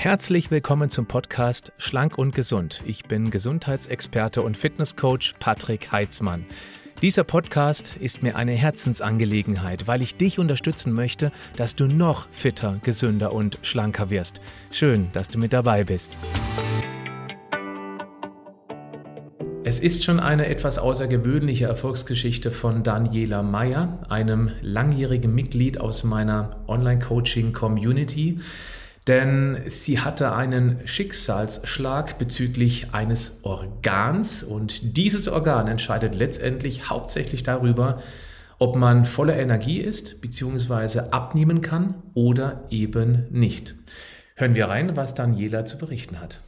Herzlich willkommen zum Podcast Schlank und Gesund. Ich bin Gesundheitsexperte und Fitnesscoach Patrick Heitzmann. Dieser Podcast ist mir eine Herzensangelegenheit, weil ich dich unterstützen möchte, dass du noch fitter, gesünder und schlanker wirst. Schön, dass du mit dabei bist. Es ist schon eine etwas außergewöhnliche Erfolgsgeschichte von Daniela Meyer, einem langjährigen Mitglied aus meiner Online-Coaching-Community. Denn sie hatte einen Schicksalsschlag bezüglich eines Organs und dieses Organ entscheidet letztendlich hauptsächlich darüber, ob man voller Energie ist bzw. abnehmen kann oder eben nicht. Hören wir rein, was Daniela zu berichten hat.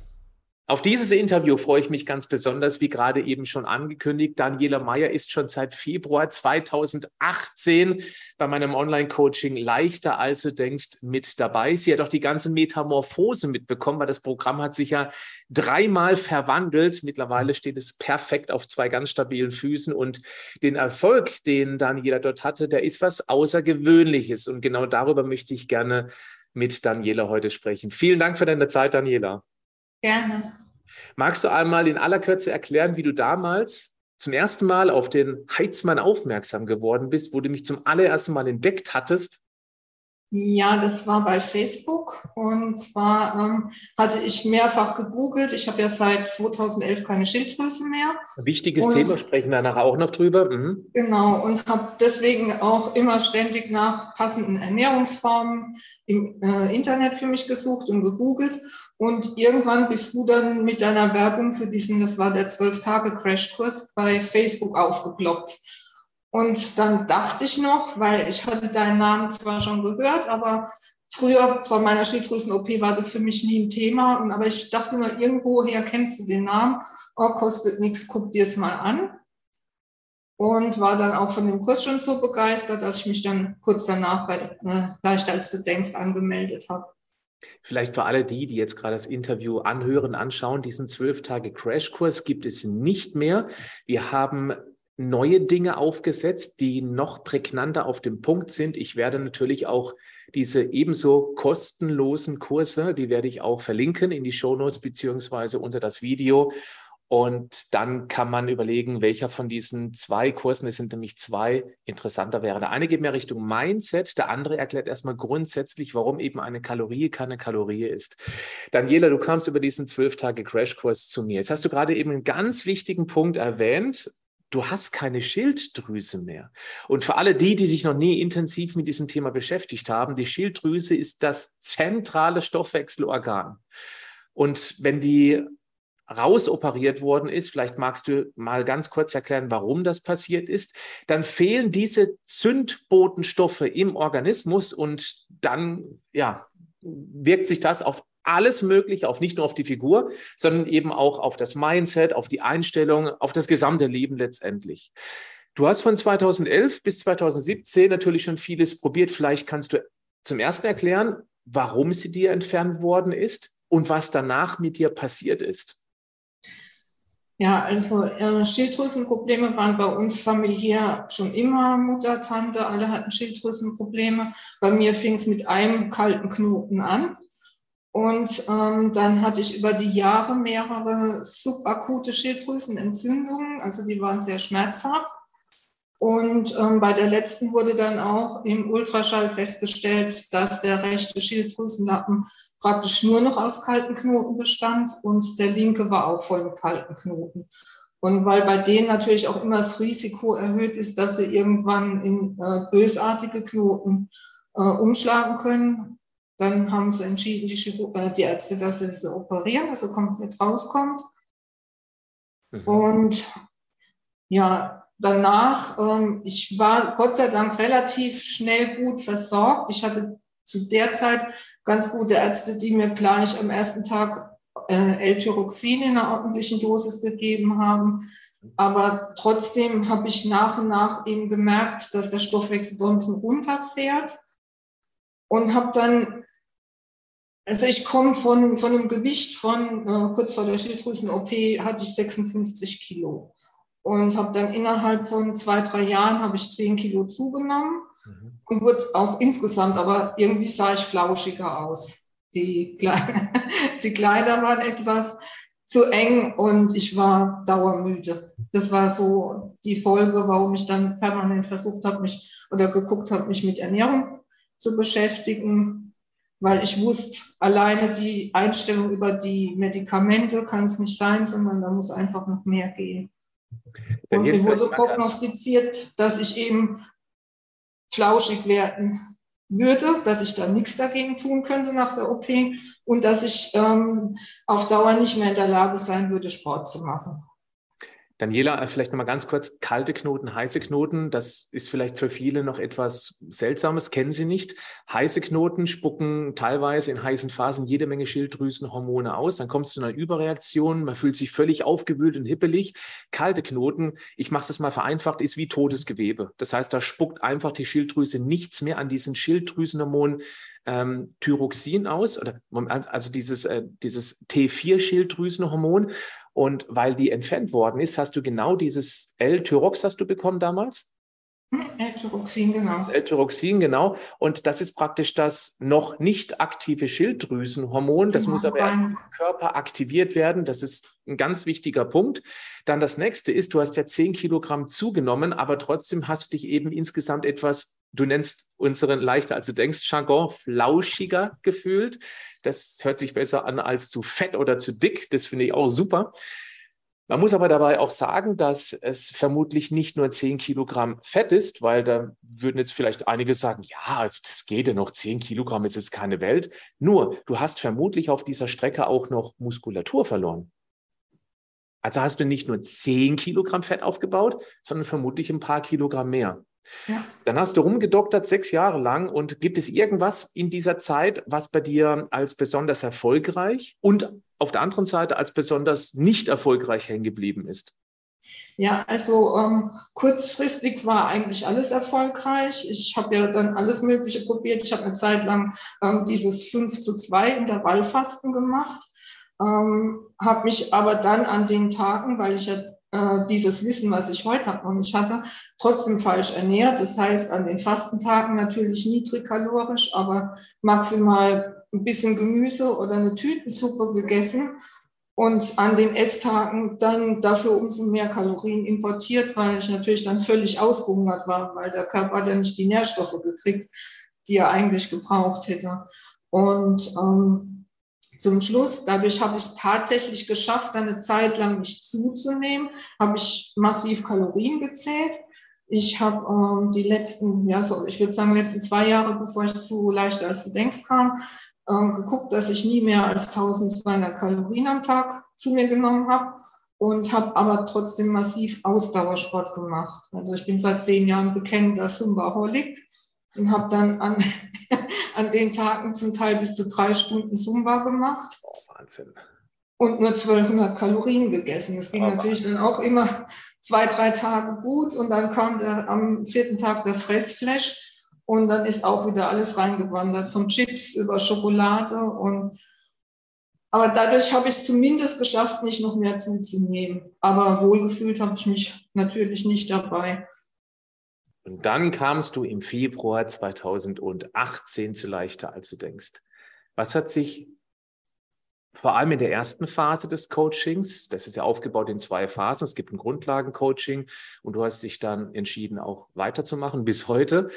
Auf dieses Interview freue ich mich ganz besonders, wie gerade eben schon angekündigt. Daniela Meyer ist schon seit Februar 2018 bei meinem Online-Coaching Leichter als du denkst mit dabei. Sie hat auch die ganze Metamorphose mitbekommen, weil das Programm hat sich ja dreimal verwandelt. Mittlerweile steht es perfekt auf zwei ganz stabilen Füßen und den Erfolg, den Daniela dort hatte, der ist was Außergewöhnliches. Und genau darüber möchte ich gerne mit Daniela heute sprechen. Vielen Dank für deine Zeit, Daniela. Gerne. Magst du einmal in aller Kürze erklären, wie du damals zum ersten Mal auf den Heizmann aufmerksam geworden bist, wo du mich zum allerersten Mal entdeckt hattest? Ja, das war bei Facebook und zwar ähm, hatte ich mehrfach gegoogelt. Ich habe ja seit 2011 keine Schilddrüse mehr. Wichtiges und, Thema, sprechen wir nachher auch noch drüber. Mhm. Genau, und habe deswegen auch immer ständig nach passenden Ernährungsformen im äh, Internet für mich gesucht und gegoogelt. Und irgendwann bist du dann mit deiner Werbung für diesen, das war der 12-Tage-Crashkurs, bei Facebook aufgeploppt. Und dann dachte ich noch, weil ich hatte deinen Namen zwar schon gehört, aber früher vor meiner Schilddrüsen-OP war das für mich nie ein Thema. Aber ich dachte nur, irgendwoher kennst du den Namen. Oh, kostet nichts, guck dir es mal an. Und war dann auch von dem Kurs schon so begeistert, dass ich mich dann kurz danach bei äh, Leichter als du denkst angemeldet habe. Vielleicht für alle die, die jetzt gerade das Interview anhören, anschauen, diesen zwölf Tage Crashkurs gibt es nicht mehr. Wir haben neue Dinge aufgesetzt, die noch prägnanter auf dem Punkt sind. Ich werde natürlich auch diese ebenso kostenlosen Kurse, die werde ich auch verlinken in die Shownotes beziehungsweise unter das Video. Und dann kann man überlegen, welcher von diesen zwei Kursen, es sind nämlich zwei, interessanter wäre. Der eine geht mehr Richtung Mindset, der andere erklärt erstmal grundsätzlich, warum eben eine Kalorie keine Kalorie ist. Daniela, du kamst über diesen zwölf Tage Crashkurs zu mir. Jetzt hast du gerade eben einen ganz wichtigen Punkt erwähnt, du hast keine Schilddrüse mehr. Und für alle die, die sich noch nie intensiv mit diesem Thema beschäftigt haben, die Schilddrüse ist das zentrale Stoffwechselorgan. Und wenn die rausoperiert worden ist, vielleicht magst du mal ganz kurz erklären, warum das passiert ist, dann fehlen diese Zündbotenstoffe im Organismus und dann ja, wirkt sich das auf alles Mögliche auf, nicht nur auf die Figur, sondern eben auch auf das Mindset, auf die Einstellung, auf das gesamte Leben letztendlich. Du hast von 2011 bis 2017 natürlich schon vieles probiert. Vielleicht kannst du zum ersten erklären, warum sie dir entfernt worden ist und was danach mit dir passiert ist. Ja, also äh, Schilddrüsenprobleme waren bei uns familiär schon immer Mutter, Tante, alle hatten Schilddrüsenprobleme. Bei mir fing es mit einem kalten Knoten an. Und ähm, dann hatte ich über die Jahre mehrere subakute Schilddrüsenentzündungen, also die waren sehr schmerzhaft. Und ähm, bei der letzten wurde dann auch im Ultraschall festgestellt, dass der rechte Schilddrüsenlappen praktisch nur noch aus kalten Knoten bestand und der linke war auch voll mit kalten Knoten. Und weil bei denen natürlich auch immer das Risiko erhöht ist, dass sie irgendwann in äh, bösartige Knoten äh, umschlagen können, dann haben sie entschieden, die, Chirurg äh, die Ärzte, dass sie sie operieren, dass er komplett rauskommt. Mhm. Und ja, danach, ähm, ich war Gott sei Dank relativ schnell gut versorgt. Ich hatte zu der Zeit ganz gute Ärzte, die mir gleich am ersten Tag äh, L-Tyroxin in einer ordentlichen Dosis gegeben haben. Aber trotzdem habe ich nach und nach eben gemerkt, dass der Stoffwechsel so ein bisschen runterfährt und habe dann also ich komme von, von einem Gewicht von, äh, kurz vor der Schilddrüsen-OP hatte ich 56 Kilo und habe dann innerhalb von zwei, drei Jahren habe ich 10 Kilo zugenommen mhm. und wurde auch insgesamt, aber irgendwie sah ich flauschiger aus. Die, die Kleider waren etwas zu eng und ich war dauermüde. Das war so die Folge, warum ich dann permanent versucht habe, mich oder geguckt habe, mich mit Ernährung zu beschäftigen, weil ich wusste, alleine die Einstellung über die Medikamente kann es nicht sein, sondern da muss einfach noch mehr gehen. Und mir wurde prognostiziert, dass ich eben flauschig werden würde, dass ich da nichts dagegen tun könnte nach der OP und dass ich ähm, auf Dauer nicht mehr in der Lage sein würde, Sport zu machen. Daniela, vielleicht nochmal ganz kurz, kalte Knoten, heiße Knoten, das ist vielleicht für viele noch etwas Seltsames, kennen Sie nicht. Heiße Knoten spucken teilweise in heißen Phasen jede Menge Schilddrüsenhormone aus, dann kommt es zu einer Überreaktion, man fühlt sich völlig aufgewühlt und hippelig. Kalte Knoten, ich mache es mal vereinfacht, ist wie totes Gewebe. Das heißt, da spuckt einfach die Schilddrüse nichts mehr an diesen Schilddrüsenhormonen ähm, Thyroxin aus, oder, also dieses, äh, dieses T4-Schilddrüsenhormon. Und weil die entfernt worden ist, hast du genau dieses L-Tyrox hast du bekommen damals? L-Tyroxin, genau. Das L-Tyroxin, genau. Und das ist praktisch das noch nicht aktive Schilddrüsenhormon. Das genau, muss aber erst im Körper aktiviert werden. Das ist ein ganz wichtiger Punkt. Dann das nächste ist, du hast ja 10 Kilogramm zugenommen, aber trotzdem hast du dich eben insgesamt etwas du nennst unseren leichter, als du denkst, Jargon, flauschiger gefühlt. Das hört sich besser an als zu fett oder zu dick. Das finde ich auch super. Man muss aber dabei auch sagen, dass es vermutlich nicht nur 10 Kilogramm Fett ist, weil da würden jetzt vielleicht einige sagen, ja, also das geht ja noch, 10 Kilogramm ist jetzt keine Welt. Nur, du hast vermutlich auf dieser Strecke auch noch Muskulatur verloren. Also hast du nicht nur 10 Kilogramm Fett aufgebaut, sondern vermutlich ein paar Kilogramm mehr. Ja. Dann hast du rumgedoktert sechs Jahre lang und gibt es irgendwas in dieser Zeit, was bei dir als besonders erfolgreich und auf der anderen Seite als besonders nicht erfolgreich hängen geblieben ist? Ja, also ähm, kurzfristig war eigentlich alles erfolgreich. Ich habe ja dann alles Mögliche probiert. Ich habe eine Zeit lang ähm, dieses 5 zu 2 Intervallfasten gemacht, ähm, habe mich aber dann an den Tagen, weil ich ja äh, dieses Wissen, was ich heute noch nicht hatte, trotzdem falsch ernährt. Das heißt, an den Fastentagen natürlich niedrigkalorisch, aber maximal ein bisschen Gemüse oder eine Tütensuppe gegessen und an den Esstagen dann dafür umso mehr Kalorien importiert, weil ich natürlich dann völlig ausgehungert war, weil der Körper ja nicht die Nährstoffe gekriegt, die er eigentlich gebraucht hätte. Und ähm, zum Schluss, dadurch habe ich es tatsächlich geschafft, eine Zeit lang mich zuzunehmen, habe ich massiv Kalorien gezählt. Ich habe ähm, die letzten, ja, so, ich würde sagen, letzten zwei Jahre, bevor ich zu leichter als du denkst kam, ähm, geguckt, dass ich nie mehr als 1200 Kalorien am Tag zu mir genommen habe und habe aber trotzdem massiv Ausdauersport gemacht. Also ich bin seit zehn Jahren bekennender Zumba-Holic und habe dann an, an den Tagen zum Teil bis zu drei Stunden Zumba gemacht. Oh, Wahnsinn. Und nur 1200 Kalorien gegessen. Das ging oh, natürlich Wahnsinn. dann auch immer zwei, drei Tage gut und dann kam der, am vierten Tag der Fressflash und dann ist auch wieder alles reingewandert, von Chips über Schokolade und aber dadurch habe ich es zumindest geschafft, nicht noch mehr zuzunehmen. Aber wohlgefühlt habe ich mich natürlich nicht dabei. Und dann kamst du im Februar 2018 zu leichter, als du denkst. Was hat sich vor allem in der ersten Phase des Coachings, das ist ja aufgebaut in zwei Phasen, es gibt ein Grundlagencoaching und du hast dich dann entschieden, auch weiterzumachen bis heute.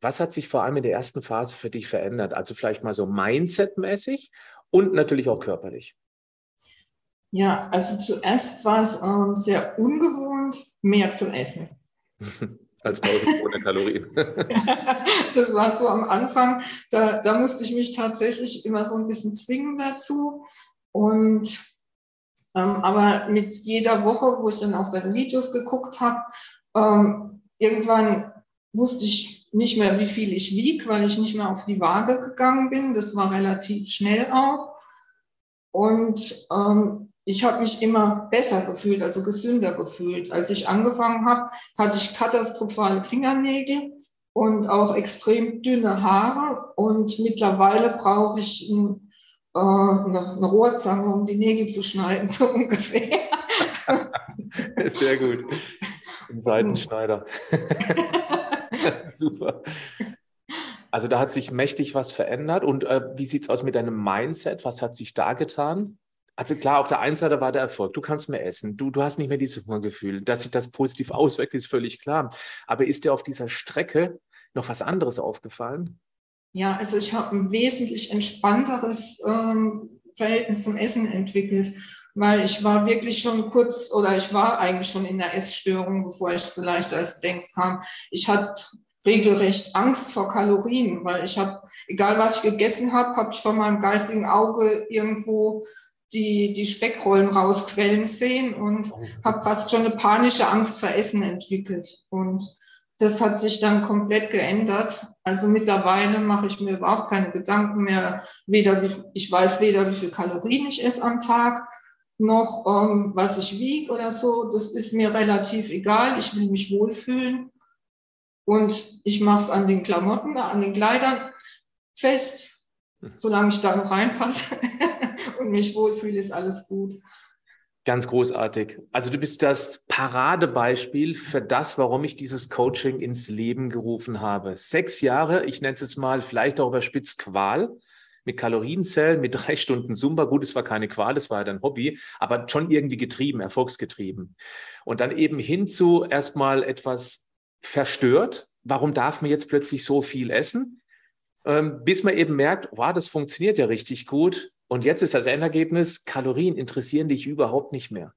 Was hat sich vor allem in der ersten Phase für dich verändert? Also vielleicht mal so mindsetmäßig und natürlich auch körperlich. Ja, also zuerst war es ähm, sehr ungewohnt, mehr zu essen. als 1200 Kalorien. das war so am Anfang. Da, da musste ich mich tatsächlich immer so ein bisschen zwingen dazu. Und ähm, aber mit jeder Woche, wo ich dann auch deine Videos geguckt habe, ähm, irgendwann wusste ich nicht mehr, wie viel ich wiege, weil ich nicht mehr auf die Waage gegangen bin. Das war relativ schnell auch. Und ähm, ich habe mich immer besser gefühlt, also gesünder gefühlt. Als ich angefangen habe, hatte ich katastrophale Fingernägel und auch extrem dünne Haare. Und mittlerweile brauche ich ein, äh, eine, eine Rohrzange, um die Nägel zu schneiden, so ungefähr. Sehr gut. Ein Seitenschneider. Super. Also da hat sich mächtig was verändert. Und äh, wie sieht es aus mit deinem Mindset? Was hat sich da getan? Also klar, auf der einen Seite war der Erfolg. Du kannst mehr essen. Du, du hast nicht mehr dieses Hungergefühl. Dass sich das positiv auswirkt, ist völlig klar. Aber ist dir auf dieser Strecke noch was anderes aufgefallen? Ja, also ich habe ein wesentlich entspannteres ähm, Verhältnis zum Essen entwickelt, weil ich war wirklich schon kurz oder ich war eigentlich schon in der Essstörung, bevor ich zu leichter als denkst kam. Ich hatte regelrecht Angst vor Kalorien, weil ich habe, egal was ich gegessen habe, habe ich vor meinem geistigen Auge irgendwo die, die Speckrollen rausquellen sehen und oh. habe fast schon eine panische Angst vor Essen entwickelt. Und das hat sich dann komplett geändert. Also mittlerweile mache ich mir überhaupt keine Gedanken mehr. Weder wie, ich weiß weder, wie viel Kalorien ich esse am Tag, noch ähm, was ich wiege oder so. Das ist mir relativ egal. Ich will mich wohlfühlen. Und ich mache es an den Klamotten, an den Kleidern fest. Hm. Solange ich da noch reinpasse und mich wohlfühle, ist alles gut. Ganz großartig. Also du bist das Paradebeispiel für das, warum ich dieses Coaching ins Leben gerufen habe. Sechs Jahre, ich nenne es jetzt mal vielleicht auch überspitzt Qual, mit Kalorienzellen, mit drei Stunden Zumba. Gut, es war keine Qual, es war ja dein Hobby, aber schon irgendwie getrieben, erfolgsgetrieben. Und dann eben hinzu erstmal etwas verstört. Warum darf man jetzt plötzlich so viel essen? Ähm, bis man eben merkt, wow, das funktioniert ja richtig gut. Und jetzt ist das Endergebnis, Kalorien interessieren dich überhaupt nicht mehr.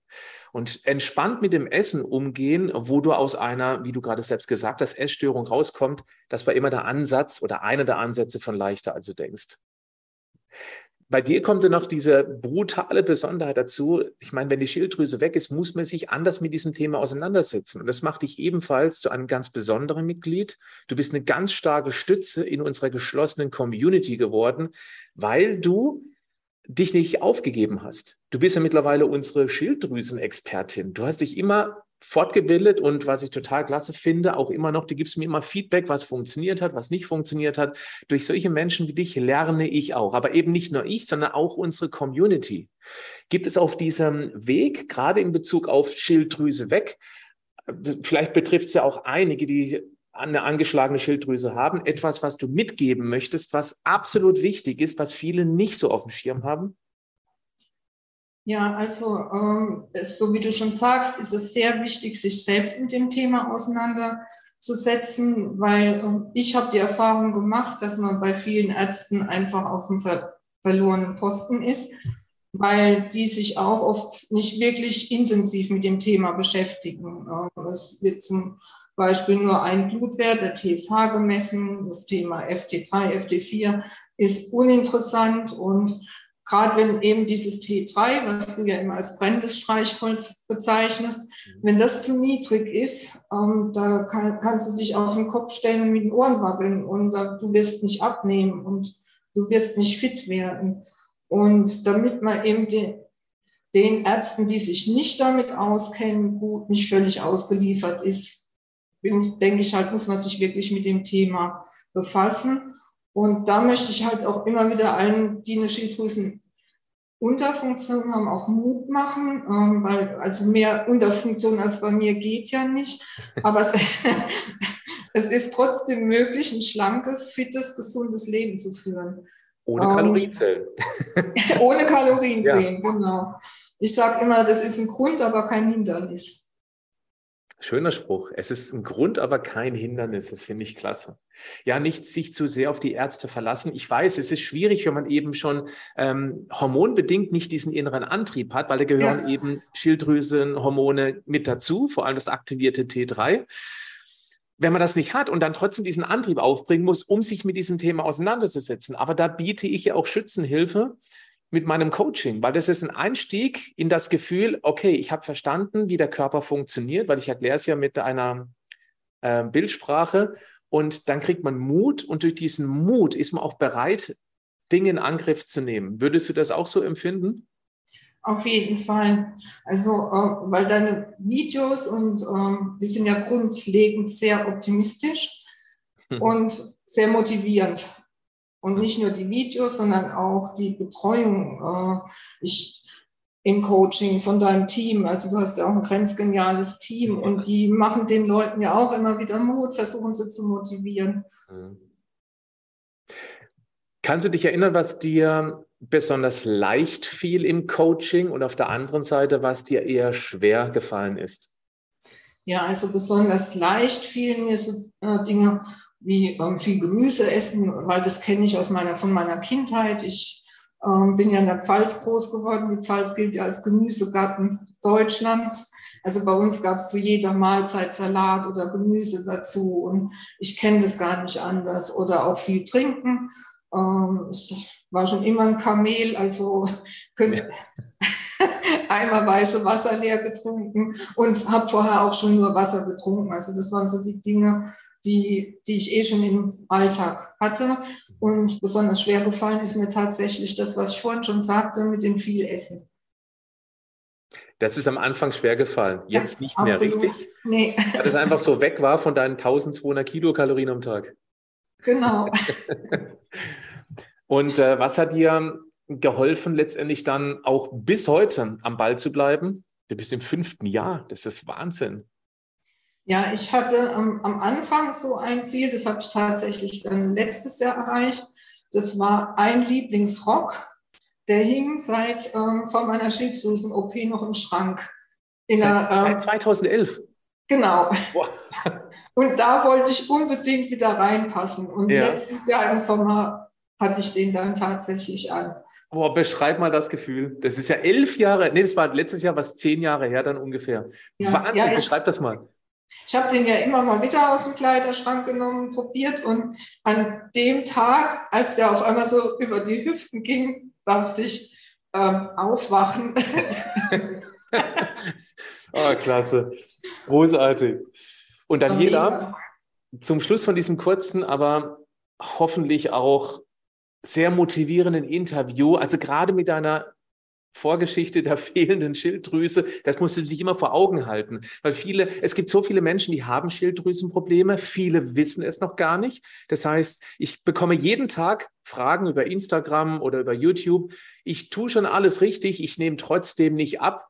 Und entspannt mit dem Essen umgehen, wo du aus einer, wie du gerade selbst gesagt hast, Essstörung rauskommt, das war immer der Ansatz oder einer der Ansätze von leichter, als du denkst. Bei dir kommt dann noch diese brutale Besonderheit dazu. Ich meine, wenn die Schilddrüse weg ist, muss man sich anders mit diesem Thema auseinandersetzen. Und das macht dich ebenfalls zu einem ganz besonderen Mitglied. Du bist eine ganz starke Stütze in unserer geschlossenen Community geworden, weil du dich nicht aufgegeben hast. Du bist ja mittlerweile unsere Schilddrüsenexpertin. Du hast dich immer fortgebildet und was ich total klasse finde, auch immer noch, du gibst mir immer Feedback, was funktioniert hat, was nicht funktioniert hat. Durch solche Menschen wie dich lerne ich auch, aber eben nicht nur ich, sondern auch unsere Community. Gibt es auf diesem Weg, gerade in Bezug auf Schilddrüse weg, vielleicht betrifft es ja auch einige, die eine angeschlagene Schilddrüse haben, etwas, was du mitgeben möchtest, was absolut wichtig ist, was viele nicht so auf dem Schirm haben? Ja, also ähm, so wie du schon sagst, ist es sehr wichtig, sich selbst mit dem Thema auseinanderzusetzen, weil ähm, ich habe die Erfahrung gemacht, dass man bei vielen Ärzten einfach auf dem ver verlorenen Posten ist, weil die sich auch oft nicht wirklich intensiv mit dem Thema beschäftigen. Es wird zum Beispiel nur ein Blutwert, der TSH gemessen, das Thema FT3, FT4 ist uninteressant und gerade wenn eben dieses T3, was du ja immer als brennendes Streichholz bezeichnest, mhm. wenn das zu niedrig ist, ähm, da kann, kannst du dich auf den Kopf stellen und mit den Ohren wackeln und äh, du wirst nicht abnehmen und du wirst nicht fit werden. Und damit man eben den, den Ärzten, die sich nicht damit auskennen, gut nicht völlig ausgeliefert ist, denke ich halt, muss man sich wirklich mit dem Thema befassen. Und da möchte ich halt auch immer wieder allen, die eine Schilddrüsen Unterfunktion haben, auch Mut machen, ähm, weil also mehr Unterfunktion als bei mir geht ja nicht. Aber es, es ist trotzdem möglich, ein schlankes, fittes, gesundes Leben zu führen. Ohne ähm, Kalorienzellen. ohne Kalorienzellen, ja. genau. Ich sage immer, das ist ein Grund, aber kein Hindernis. Schöner Spruch. Es ist ein Grund, aber kein Hindernis. Das finde ich klasse. Ja, nicht sich zu sehr auf die Ärzte verlassen. Ich weiß, es ist schwierig, wenn man eben schon ähm, hormonbedingt nicht diesen inneren Antrieb hat, weil da gehören ja. eben Schilddrüsenhormone mit dazu, vor allem das aktivierte T3. Wenn man das nicht hat und dann trotzdem diesen Antrieb aufbringen muss, um sich mit diesem Thema auseinanderzusetzen. Aber da biete ich ja auch Schützenhilfe mit meinem Coaching, weil das ist ein Einstieg in das Gefühl, okay, ich habe verstanden, wie der Körper funktioniert, weil ich erkläre es ja mit einer äh, Bildsprache und dann kriegt man Mut und durch diesen Mut ist man auch bereit, Dinge in Angriff zu nehmen. Würdest du das auch so empfinden? Auf jeden Fall. Also, äh, weil deine Videos und äh, die sind ja grundlegend sehr optimistisch hm. und sehr motivierend. Und nicht nur die Videos, sondern auch die Betreuung äh, ich, im Coaching von deinem Team. Also du hast ja auch ein grenzgeniales Team und die machen den Leuten ja auch immer wieder Mut, versuchen sie zu motivieren. Kannst du dich erinnern, was dir besonders leicht fiel im Coaching und auf der anderen Seite, was dir eher schwer gefallen ist? Ja, also besonders leicht fielen mir so äh, Dinge wie ähm, viel Gemüse essen, weil das kenne ich aus meiner, von meiner Kindheit. Ich ähm, bin ja in der Pfalz groß geworden. Die Pfalz gilt ja als Gemüsegarten Deutschlands. Also bei uns gab es zu jeder Mahlzeit Salat oder Gemüse dazu und ich kenne das gar nicht anders. Oder auch viel trinken. Ähm, ich war schon immer ein Kamel, also könnte einmal weiße Wasser leer getrunken und habe vorher auch schon nur Wasser getrunken. Also das waren so die Dinge, die, die ich eh schon im Alltag hatte. Und besonders schwer gefallen ist mir tatsächlich das, was ich vorhin schon sagte, mit dem viel Essen. Das ist am Anfang schwer gefallen. Jetzt nicht mehr Absolut. richtig. Nee. Weil es einfach so weg war von deinen 1200 Kilokalorien am Tag. Genau. Und äh, was hat dir geholfen, letztendlich dann auch bis heute am Ball zu bleiben? Du bist im fünften Jahr. Das ist Wahnsinn. Ja, ich hatte am, am Anfang so ein Ziel, das habe ich tatsächlich dann letztes Jahr erreicht. Das war ein Lieblingsrock, der hing seit ähm, vor meiner Schilddrüsen-OP noch im Schrank. In seit, der, ähm, 2011? Genau. Wow. Und da wollte ich unbedingt wieder reinpassen. Und ja. letztes Jahr im Sommer hatte ich den dann tatsächlich an. Boah, beschreib mal das Gefühl. Das ist ja elf Jahre, nee, das war letztes Jahr, was zehn Jahre her dann ungefähr. Ja, Wahnsinn, ja, ich, beschreib das mal. Ich habe den ja immer mal wieder aus dem Kleiderschrank genommen, probiert und an dem Tag, als der auf einmal so über die Hüften ging, dachte ich, ähm, aufwachen. oh, klasse. Großartig. Und dann jeder zum Schluss von diesem kurzen, aber hoffentlich auch sehr motivierenden Interview, also gerade mit deiner Vorgeschichte der fehlenden Schilddrüse, das musst du sich immer vor Augen halten. Weil viele, es gibt so viele Menschen, die haben Schilddrüsenprobleme, viele wissen es noch gar nicht. Das heißt, ich bekomme jeden Tag Fragen über Instagram oder über YouTube. Ich tue schon alles richtig, ich nehme trotzdem nicht ab.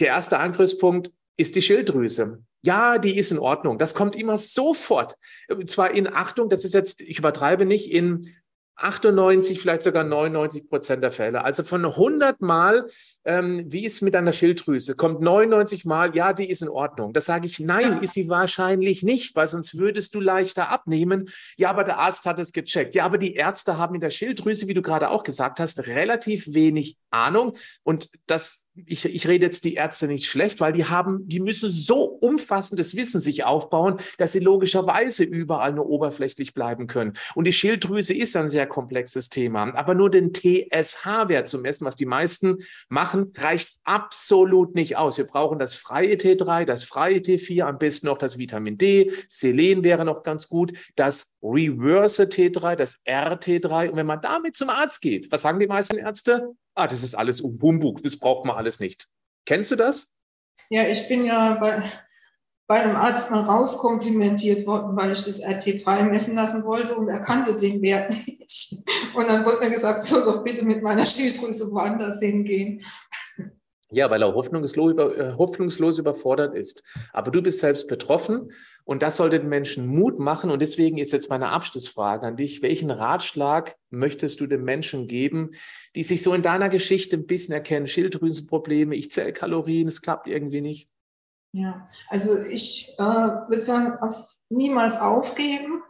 Der erste Angriffspunkt ist die Schilddrüse. Ja, die ist in Ordnung. Das kommt immer sofort. Und zwar in Achtung, das ist jetzt, ich übertreibe nicht, in 98, vielleicht sogar 99 Prozent der Fälle. Also von 100 Mal, ähm, wie ist mit einer Schilddrüse, kommt 99 Mal, ja, die ist in Ordnung. Das sage ich, nein, ist sie wahrscheinlich nicht, weil sonst würdest du leichter abnehmen. Ja, aber der Arzt hat es gecheckt. Ja, aber die Ärzte haben in der Schilddrüse, wie du gerade auch gesagt hast, relativ wenig Ahnung. Und das ich, ich rede jetzt die Ärzte nicht schlecht, weil die haben, die müssen so umfassendes Wissen sich aufbauen, dass sie logischerweise überall nur oberflächlich bleiben können. Und die Schilddrüse ist ein sehr komplexes Thema. Aber nur den TSH-Wert zu messen, was die meisten machen, reicht absolut nicht aus. Wir brauchen das freie T3, das freie T4, am besten noch das Vitamin D. Selen wäre noch ganz gut. Das Reverse T3, das RT3. Und wenn man damit zum Arzt geht, was sagen die meisten Ärzte? Ah, das ist alles Humbug, das braucht man alles nicht. Kennst du das? Ja, ich bin ja bei, bei einem Arzt mal rauskomplimentiert worden, weil ich das RT3 messen lassen wollte und er kannte den Wert nicht. Und dann wurde mir gesagt, soll doch bitte mit meiner Schilddrüse woanders hingehen. Ja, weil er hoffnungslos, äh, hoffnungslos überfordert ist. Aber du bist selbst betroffen und das sollte den Menschen Mut machen. Und deswegen ist jetzt meine Abschlussfrage an dich. Welchen Ratschlag möchtest du den Menschen geben, die sich so in deiner Geschichte ein bisschen erkennen? Schilddrüsenprobleme, ich zähle Kalorien, es klappt irgendwie nicht. Ja, also ich äh, würde sagen, auf, niemals aufgeben,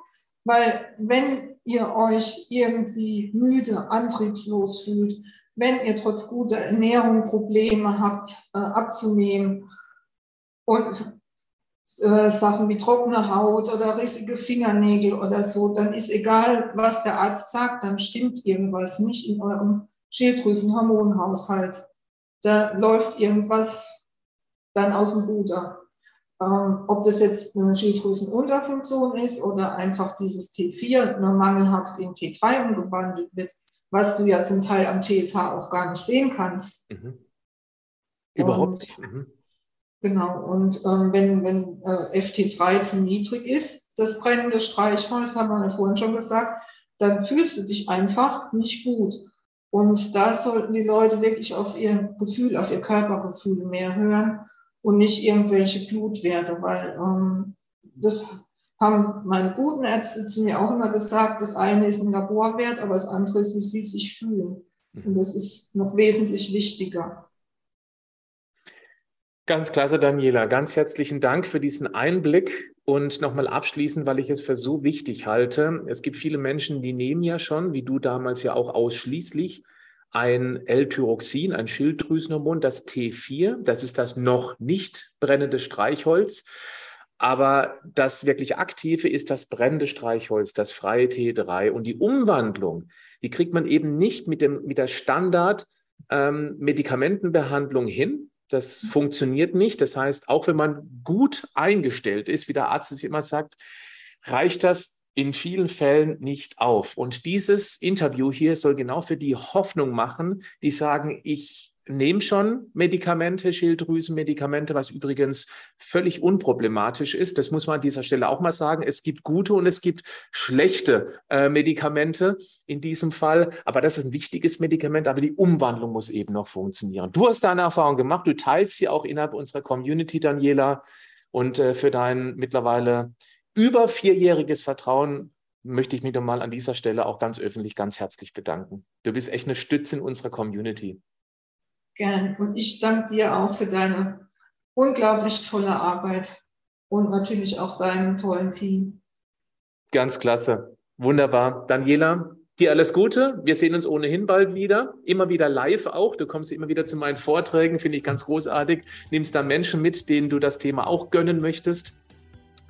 weil wenn ihr euch irgendwie müde, antriebslos fühlt, wenn ihr trotz guter Ernährung Probleme habt, äh, abzunehmen und äh, Sachen wie trockene Haut oder rissige Fingernägel oder so, dann ist egal, was der Arzt sagt, dann stimmt irgendwas nicht in eurem Schilddrüsenhormonhaushalt. Da läuft irgendwas dann aus dem Ruder. Ähm, ob das jetzt eine Schilddrüsenunterfunktion ist oder einfach dieses T4 nur mangelhaft in T3 umgewandelt wird, was du ja zum Teil am TSH auch gar nicht sehen kannst. Mhm. Überhaupt nicht. Mhm. Genau, und ähm, wenn, wenn äh, FT3 zu niedrig ist, das brennende Streichholz, haben wir ja vorhin schon gesagt, dann fühlst du dich einfach nicht gut. Und da sollten die Leute wirklich auf ihr Gefühl, auf ihr Körpergefühl mehr hören und nicht irgendwelche Blutwerte, weil ähm, das haben meine guten Ärzte zu mir auch immer gesagt, das eine ist ein Laborwert, aber das andere ist, wie sie sich fühlen. Mhm. Und das ist noch wesentlich wichtiger. Ganz klasse, Daniela. Ganz herzlichen Dank für diesen Einblick. Und nochmal abschließend, weil ich es für so wichtig halte. Es gibt viele Menschen, die nehmen ja schon, wie du damals ja auch ausschließlich, ein L-Tyroxin, ein Schilddrüsenhormon, das T4. Das ist das noch nicht brennende Streichholz. Aber das wirklich aktive ist das brennende Streichholz, das freie T3. Und die Umwandlung, die kriegt man eben nicht mit, dem, mit der Standard-Medikamentenbehandlung ähm, hin. Das funktioniert nicht. Das heißt, auch wenn man gut eingestellt ist, wie der Arzt es immer sagt, reicht das in vielen Fällen nicht auf. Und dieses Interview hier soll genau für die Hoffnung machen, die sagen, ich nehme schon Medikamente, Schilddrüsenmedikamente, was übrigens völlig unproblematisch ist. Das muss man an dieser Stelle auch mal sagen. Es gibt gute und es gibt schlechte äh, Medikamente in diesem Fall. Aber das ist ein wichtiges Medikament, aber die Umwandlung muss eben noch funktionieren. Du hast deine Erfahrung gemacht, du teilst sie auch innerhalb unserer Community, Daniela. Und äh, für dein mittlerweile über vierjähriges Vertrauen möchte ich mich nochmal an dieser Stelle auch ganz öffentlich ganz herzlich bedanken. Du bist echt eine Stütze in unserer Community. Gern. Und ich danke dir auch für deine unglaublich tolle Arbeit und natürlich auch deinem tollen Team. Ganz klasse. Wunderbar. Daniela, dir alles Gute. Wir sehen uns ohnehin bald wieder. Immer wieder live auch. Du kommst immer wieder zu meinen Vorträgen, finde ich ganz großartig. Nimmst da Menschen mit, denen du das Thema auch gönnen möchtest.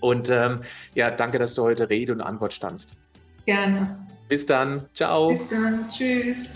Und ähm, ja, danke, dass du heute Rede und Antwort standst. Gerne. Bis dann. Ciao. Bis dann. Tschüss.